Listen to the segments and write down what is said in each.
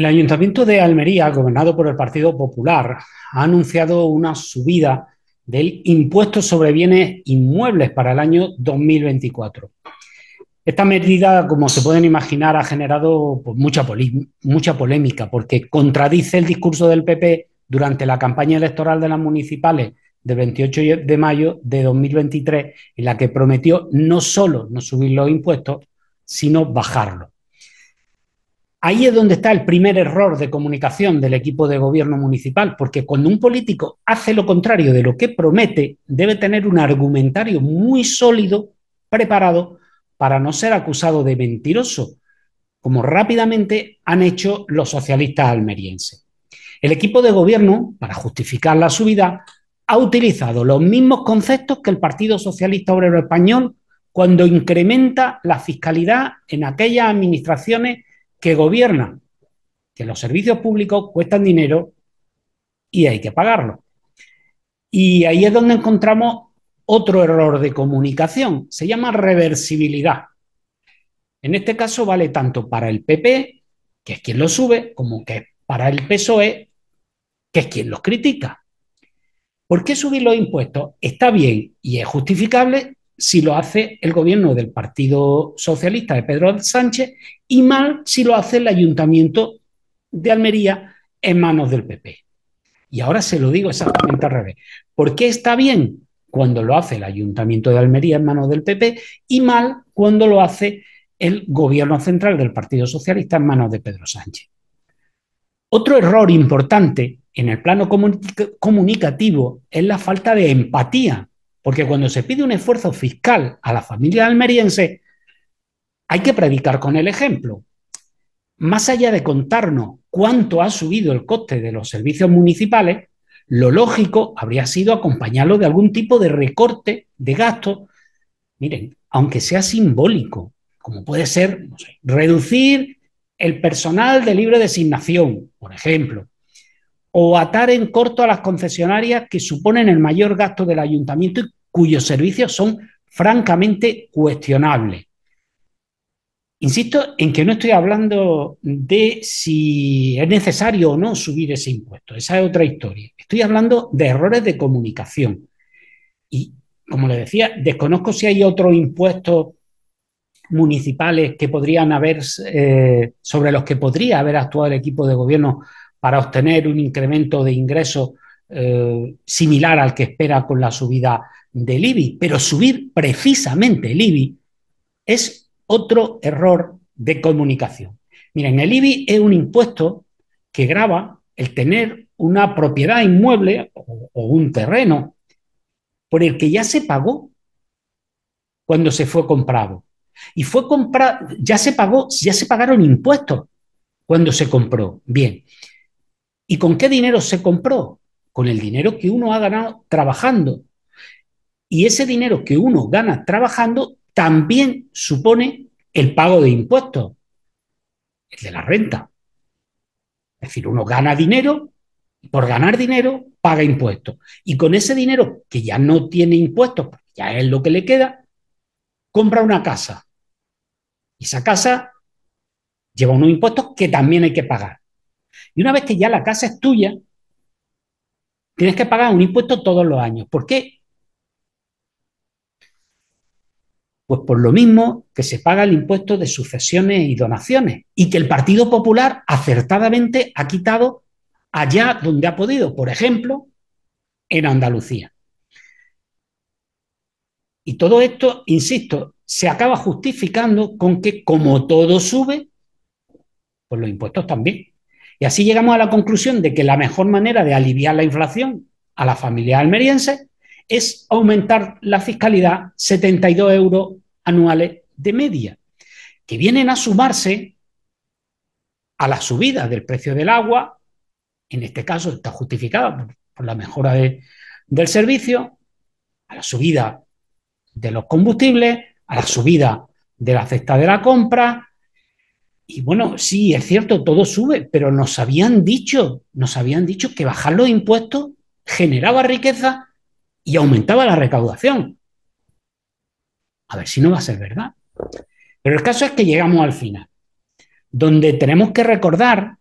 El Ayuntamiento de Almería, gobernado por el Partido Popular, ha anunciado una subida del impuesto sobre bienes inmuebles para el año 2024. Esta medida, como se pueden imaginar, ha generado pues, mucha, mucha polémica porque contradice el discurso del PP durante la campaña electoral de las municipales del 28 de mayo de 2023, en la que prometió no solo no subir los impuestos, sino bajarlos. Ahí es donde está el primer error de comunicación del equipo de gobierno municipal, porque cuando un político hace lo contrario de lo que promete, debe tener un argumentario muy sólido, preparado, para no ser acusado de mentiroso, como rápidamente han hecho los socialistas almerienses. El equipo de gobierno, para justificar la subida, ha utilizado los mismos conceptos que el Partido Socialista Obrero Español cuando incrementa la fiscalidad en aquellas administraciones que gobiernan, que los servicios públicos cuestan dinero y hay que pagarlo. Y ahí es donde encontramos otro error de comunicación, se llama reversibilidad. En este caso vale tanto para el PP, que es quien lo sube, como que para el PSOE, que es quien los critica. ¿Por qué subir los impuestos? Está bien y es justificable si lo hace el gobierno del Partido Socialista de Pedro Sánchez y mal si lo hace el Ayuntamiento de Almería en manos del PP. Y ahora se lo digo exactamente al revés. ¿Por qué está bien cuando lo hace el Ayuntamiento de Almería en manos del PP y mal cuando lo hace el gobierno central del Partido Socialista en manos de Pedro Sánchez? Otro error importante en el plano comunicativo es la falta de empatía porque cuando se pide un esfuerzo fiscal a la familia almeriense, hay que predicar con el ejemplo. Más allá de contarnos cuánto ha subido el coste de los servicios municipales, lo lógico habría sido acompañarlo de algún tipo de recorte de gastos, miren, aunque sea simbólico, como puede ser reducir el personal de libre designación, por ejemplo, o atar en corto a las concesionarias que suponen el mayor gasto del ayuntamiento cuyos servicios son francamente cuestionables. Insisto en que no estoy hablando de si es necesario o no subir ese impuesto, esa es otra historia. Estoy hablando de errores de comunicación. Y, como le decía, desconozco si hay otros impuestos municipales que podrían haber, eh, sobre los que podría haber actuado el equipo de gobierno para obtener un incremento de ingresos eh, similar al que espera con la subida del IBI. Pero subir precisamente el IBI es otro error de comunicación. Miren, el IBI es un impuesto que grava el tener una propiedad inmueble o, o un terreno por el que ya se pagó cuando se fue comprado. Y fue comprado, ya se pagó, ya se pagaron impuestos cuando se compró. Bien, ¿Y con qué dinero se compró? Con el dinero que uno ha ganado trabajando. Y ese dinero que uno gana trabajando también supone el pago de impuestos, el de la renta. Es decir, uno gana dinero por ganar dinero paga impuestos. Y con ese dinero que ya no tiene impuestos, ya es lo que le queda, compra una casa. Y esa casa lleva unos impuestos que también hay que pagar. Y una vez que ya la casa es tuya, tienes que pagar un impuesto todos los años. ¿Por qué? Pues por lo mismo que se paga el impuesto de sucesiones y donaciones y que el Partido Popular acertadamente ha quitado allá donde ha podido, por ejemplo, en Andalucía. Y todo esto, insisto, se acaba justificando con que como todo sube, pues los impuestos también. Y así llegamos a la conclusión de que la mejor manera de aliviar la inflación a la familia almeriense es aumentar la fiscalidad 72 euros anuales de media, que vienen a sumarse a la subida del precio del agua, en este caso está justificada por, la mejora del servicio, a la subida de los combustibles, a la subida de la cesta de la compra, y bueno, sí, es cierto, todo sube, pero nos habían dicho, nos habían dicho que bajar los impuestos generaba riqueza y aumentaba la recaudación. A ver si no va a ser verdad. Pero el caso es que llegamos al final, donde tenemos que recordar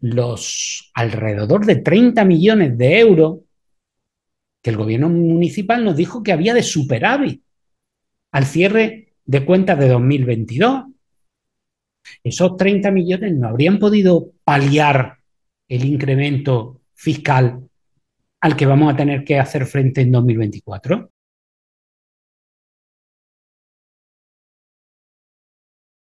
los alrededor de 30 millones de euros que el gobierno municipal nos dijo que había de superávit al cierre de cuentas de 2022. Esos 30 millones no habrían podido paliar el incremento fiscal al que vamos a tener que hacer frente en 2024.